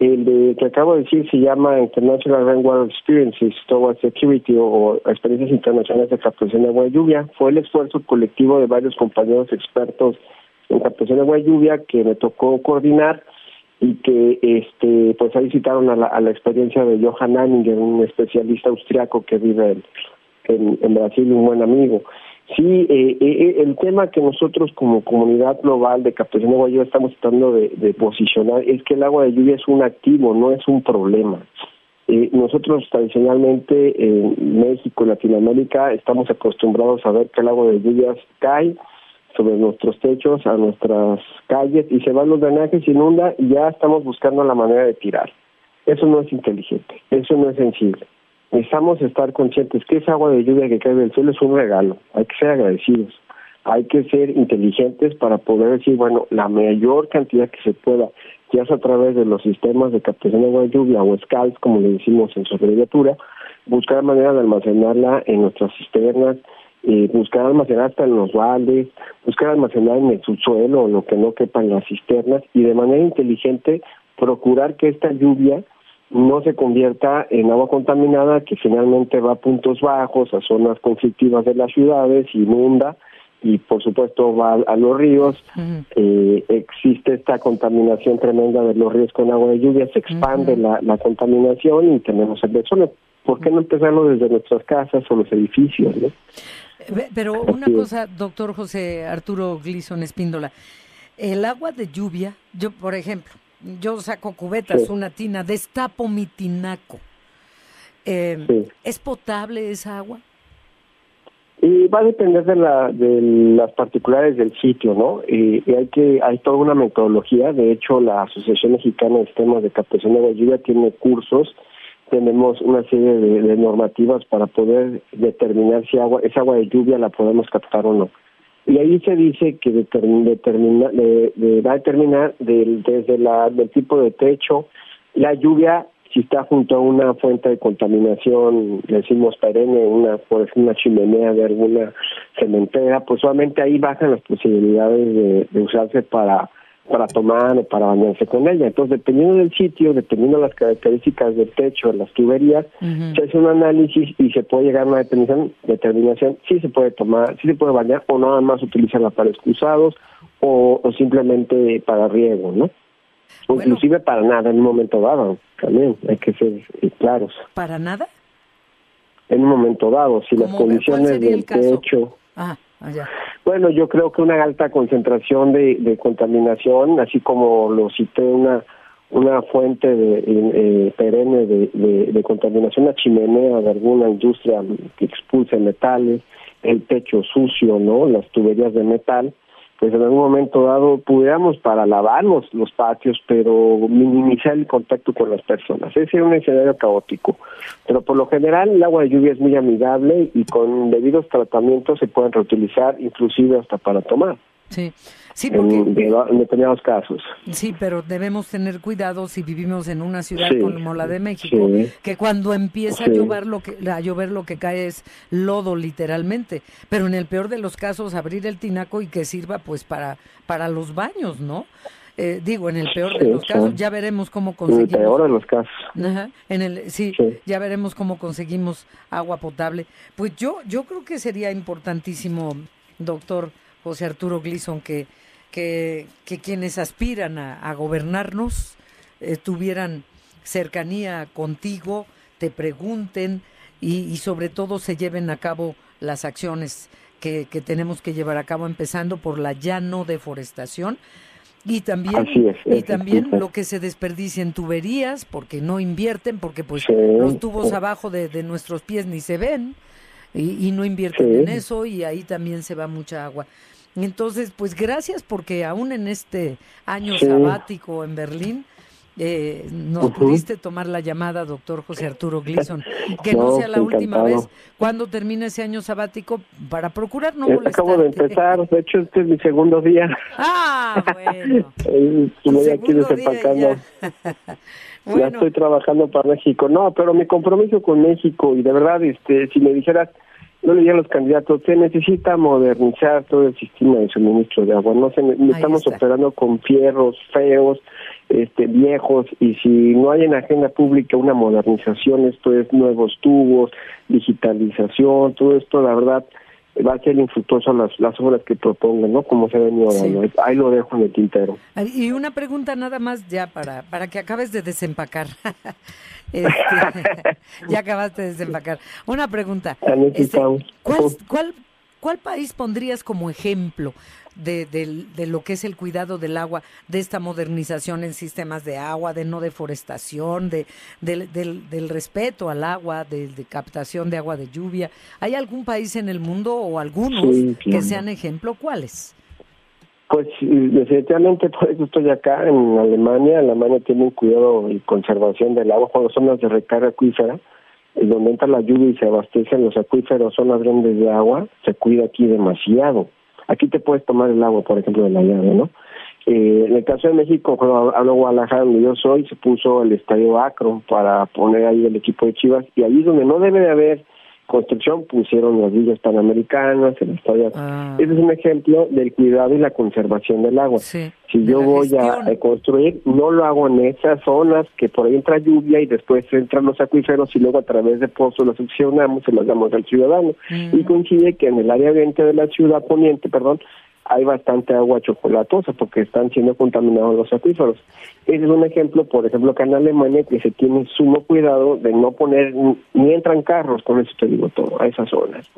El de, que acabo de decir se llama International Rainwater Experiences Towards Security o, Experiencias Internacionales de Captación de Agua de Lluvia. Fue el esfuerzo colectivo de varios compañeros expertos en captación de agua de lluvia que me tocó coordinar y que este pues ahí citaron a la, a la experiencia de Johan Anninger, un especialista austriaco que vive en, en, Brasil y un buen amigo. Sí, eh, eh, el tema que nosotros como comunidad global de captación de agua lluvia estamos tratando de, posicionar es que el agua de lluvia es un activo, no es un problema. Eh, nosotros tradicionalmente en México, Latinoamérica, estamos acostumbrados a ver que el agua de lluvia cae, sobre nuestros techos, a nuestras calles y se van los drenajes, inunda y ya estamos buscando la manera de tirar. Eso no es inteligente, eso no es sensible. Necesitamos estar conscientes que esa agua de lluvia que cae del suelo es un regalo, hay que ser agradecidos, hay que ser inteligentes para poder decir, bueno, la mayor cantidad que se pueda, ya sea a través de los sistemas de captación de agua de lluvia o SCALs, como le decimos en su abreviatura, buscar manera de almacenarla en nuestras cisternas, eh, buscar almacenar hasta en los baldes, buscar almacenar en el subsuelo o lo que no quepa en las cisternas y de manera inteligente procurar que esta lluvia no se convierta en agua contaminada que finalmente va a puntos bajos, a zonas conflictivas de las ciudades, inunda y por supuesto va a, los ríos. eh, existe esta contaminación tremenda de los ríos con agua de lluvia, se expande la, la, contaminación y tenemos el desorden. ¿Por qué no empezarlo desde nuestras casas o los edificios? ¿no? Pero una cosa, doctor José Arturo Glison Espíndola, el agua de lluvia, yo por ejemplo, yo saco cubetas, una tina, destapo mi tinaco. Eh, ¿Es potable esa agua? Y va a depender de, la, de las particulares del sitio, ¿no? Y, hay que hay toda una metodología. De hecho, la Asociación Mexicana de Sistemas de Captación de Agua Lluvia tiene cursos tenemos una serie de, normativas para poder determinar si agua, esa agua de lluvia la podemos captar o no. Y ahí se dice que determina, va a determinar del, desde la, del tipo de techo, la lluvia, si está junto a una fuente de contaminación, decimos perenne, una, por ejemplo, una chimenea de alguna cementera, pues solamente ahí bajan las posibilidades de usarse para para tomar o para bañarse con ella. Entonces, dependiendo del sitio, dependiendo de las características del techo, de las tuberías, se hace un análisis y se puede llegar a una determinación, determinación si se puede tomar, si se puede bañar o nada más utilizarla para excusados o, o simplemente para riego, ¿no? O inclusive para nada en un momento dado, también hay que ser eh, claros. ¿Para nada? En un momento dado, si las condiciones del techo... Ah, Bueno, yo creo que una alta concentración de, contaminación, así como lo cité, una una fuente de, eh, perenne de, de, de, contaminación, una chimenea de alguna industria que expulse metales, el techo sucio, ¿no? Las tuberías de metal, pues en algún momento dado pudiéramos para lavar los, patios, pero minimizar el contacto con las personas. Ese es un escenario caótico. Pero por lo general el agua de lluvia es muy amigable y con debidos tratamientos se pueden reutilizar inclusive hasta para tomar. Sí. Sí, porque, en, determinados casos. Sí, pero debemos tener cuidado si vivimos en una ciudad como la de México, que cuando empieza a llover lo que a llover lo que cae es lodo literalmente, pero en el peor de los casos abrir el tinaco y que sirva pues para para los baños, ¿no? Eh, digo, en el peor de los casos, ya veremos cómo conseguimos. En el peor de los casos. en el, sí, ya veremos cómo conseguimos agua potable. Pues yo, yo creo que sería importantísimo, doctor José Arturo Gleason, que que, quienes aspiran a, gobernarnos eh, tuvieran cercanía contigo, te pregunten y, sobre todo se lleven a cabo las acciones que, tenemos que llevar a cabo, empezando por la ya no deforestación. Y también, y también lo que se desperdicia en tuberías, porque no invierten, porque pues los tubos abajo de, nuestros pies ni se ven, y, no invierten en eso, y ahí también se va mucha agua. Entonces, pues gracias porque aún en este año sabático en Berlín, eh, nos pudiste tomar la llamada, doctor José Arturo Gleason. Que no, sea la última vez. cuando termine ese año sabático? Para procurar no molestar. Acabo de empezar, de hecho este es mi segundo día. Ah, bueno. aquí desempacando. Ya estoy trabajando para México. No, pero mi compromiso con México y de verdad, este, si me dijeras, no le los candidatos, se necesita modernizar todo el sistema de suministro de agua. No se, estamos operando con fierros feos, este, viejos, y si no hay en la agenda pública una modernización, esto es nuevos tubos, digitalización, todo esto, la verdad, va a ser infructuoso las, las obras que propongan, ¿no? Como se ha venido dando. Ahí lo dejo en el tintero. Y una pregunta nada más ya para, para que acabes de desempacar. Este, ya acabaste de desempacar. Una pregunta. Este, ¿cuál, cuál, ¿Cuál país pondrías como ejemplo de, de, lo que es el cuidado del agua, de esta modernización en sistemas de agua, de no deforestación, de, del, del, respeto al agua, de, captación de agua de lluvia. ¿Hay algún país en el mundo o algunos que sean ejemplo? ¿Cuáles? Pues definitivamente por eso estoy acá en Alemania. Alemania tiene un cuidado y conservación del agua cuando son las de recarga acuífera donde entra la lluvia y se abastecen los acuíferos, son las grandes de agua, se cuida aquí demasiado. Aquí te puedes tomar el agua, por ejemplo, de la llave, ¿no? Eh, en el caso de México, cuando hablo Guadalajara, donde yo soy, se puso el estadio Acro para poner ahí el equipo de Chivas, y ahí donde no debe de haber construcción pusieron las villas panamericanas, el estadio. Ah. Ese es un ejemplo del cuidado y la conservación del agua. si yo voy a, construir, no lo hago en esas zonas que por ahí entra lluvia y después entran los acuíferos y luego a través de pozos los succionamos y los damos al ciudadano. Mm. Y coincide que en el área oriente de la ciudad poniente, perdón, hay bastante agua chocolatosa porque están siendo contaminados los acuíferos. Ese es un ejemplo, por ejemplo, que en Alemania que se tiene sumo cuidado de no poner, ni entran carros, con eso te digo todo, a esas zonas.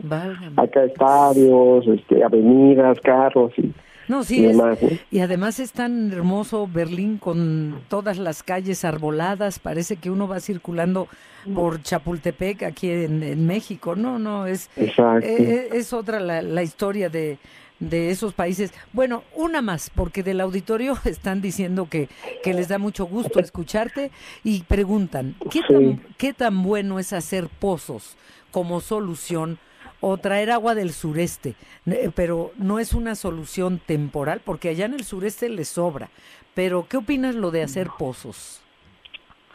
Acá estadios, este, avenidas, carros y... No, sí, y, y además es tan hermoso Berlín con todas las calles arboladas, parece que uno va circulando por Chapultepec aquí en, México, no, no, es, eh, es, otra la, la historia de, de esos países. Bueno, una más, porque del auditorio están diciendo que, que les da mucho gusto escucharte y preguntan, ¿qué tan, ¿qué tan bueno es hacer pozos como solución o traer agua del sureste? Pero no es una solución temporal, porque allá en el sureste les sobra. Pero, ¿qué opinas lo de hacer pozos?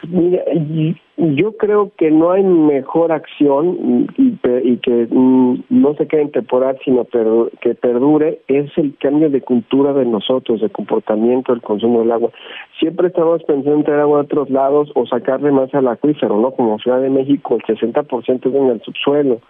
Mira, yo creo que no hay mejor acción y, que mm, no se quede en temporal, sino que perdure, es el cambio de cultura de nosotros, de comportamiento, el consumo del agua. Siempre estamos pensando en traer agua a otros lados o sacarle más al acuífero, ¿no? Como Ciudad de México, el 60% es en el subsuelo.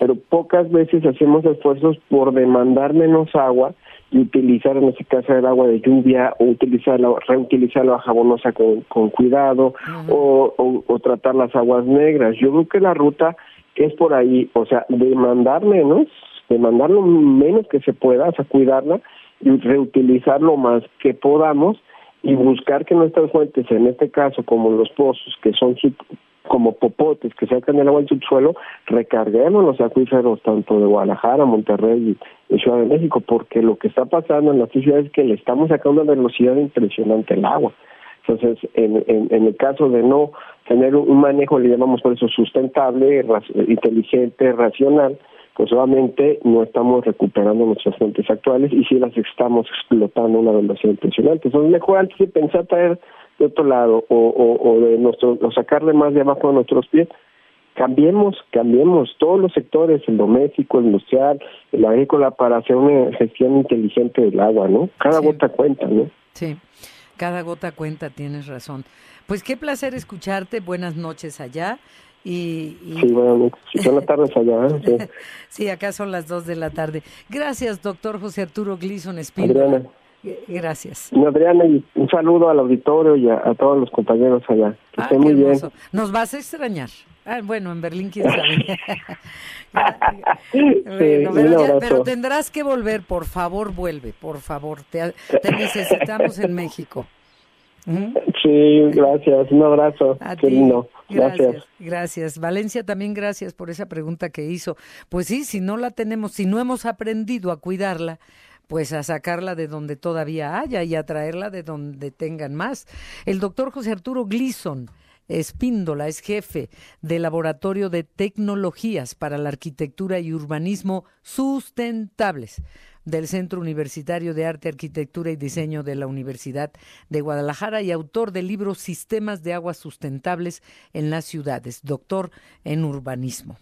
Pero pocas veces hacemos esfuerzos por demandar menos agua y utilizar en este caso el agua de lluvia o utilizarla, reutilizarla jabonosa con, con cuidado o, o, tratar las aguas negras. Yo creo que la ruta es por ahí, o sea, demandar menos, demandar lo menos que se pueda, o sea, cuidarla y reutilizar lo más que podamos y buscar que nuestras fuentes, en este caso como los pozos, que son como popotes que sacan el agua del subsuelo, recarguemos los acuíferos tanto de Guadalajara, Monterrey y, Ciudad de México, porque lo que está pasando en las ciudades es que le estamos sacando una velocidad impresionante al agua. Entonces, en, en, el caso de no tener un manejo, le llamamos por eso sustentable, inteligente, racional, pues obviamente no estamos recuperando nuestras fuentes actuales y sí las estamos explotando a una velocidad impresionante. Entonces, mejor antes de pensar traer de otro lado o, o, de nuestro, o sacarle más de abajo de nuestros pies, cambiemos, cambiemos todos los sectores, el doméstico, el industrial, el agrícola, para hacer una gestión inteligente del agua, ¿no? Cada gota cuenta, ¿no? Sí, cada gota cuenta, tienes razón. Pues qué placer escucharte, buenas noches allá. Y, Sí, buenas noches. Son las tardes allá. ¿eh? Sí. acá son las dos de la tarde. Gracias, doctor José Arturo Glison Espíritu. Gracias. Adriana, y un saludo al auditorio y a, todos los compañeros allá. Que ah, muy bien. Nos vas a extrañar. Ah, bueno, en Berlín, quién sabe. pero, tendrás que volver, por favor, vuelve, por favor. Te, necesitamos en México. ¿Mm? Sí, gracias. Un abrazo. Qué lindo. Gracias. Gracias. Valencia, también gracias por esa pregunta que hizo. Pues sí, si no la tenemos, si no hemos aprendido a cuidarla, pues a sacarla de donde todavía haya y a traerla de donde tengan más. El doctor José Arturo Gleason Espíndola es jefe del Laboratorio de Tecnologías para la Arquitectura y Urbanismo Sustentables del Centro Universitario de Arte, Arquitectura y Diseño de la Universidad de Guadalajara y autor del libro Sistemas de Aguas Sustentables en las Ciudades, doctor en urbanismo.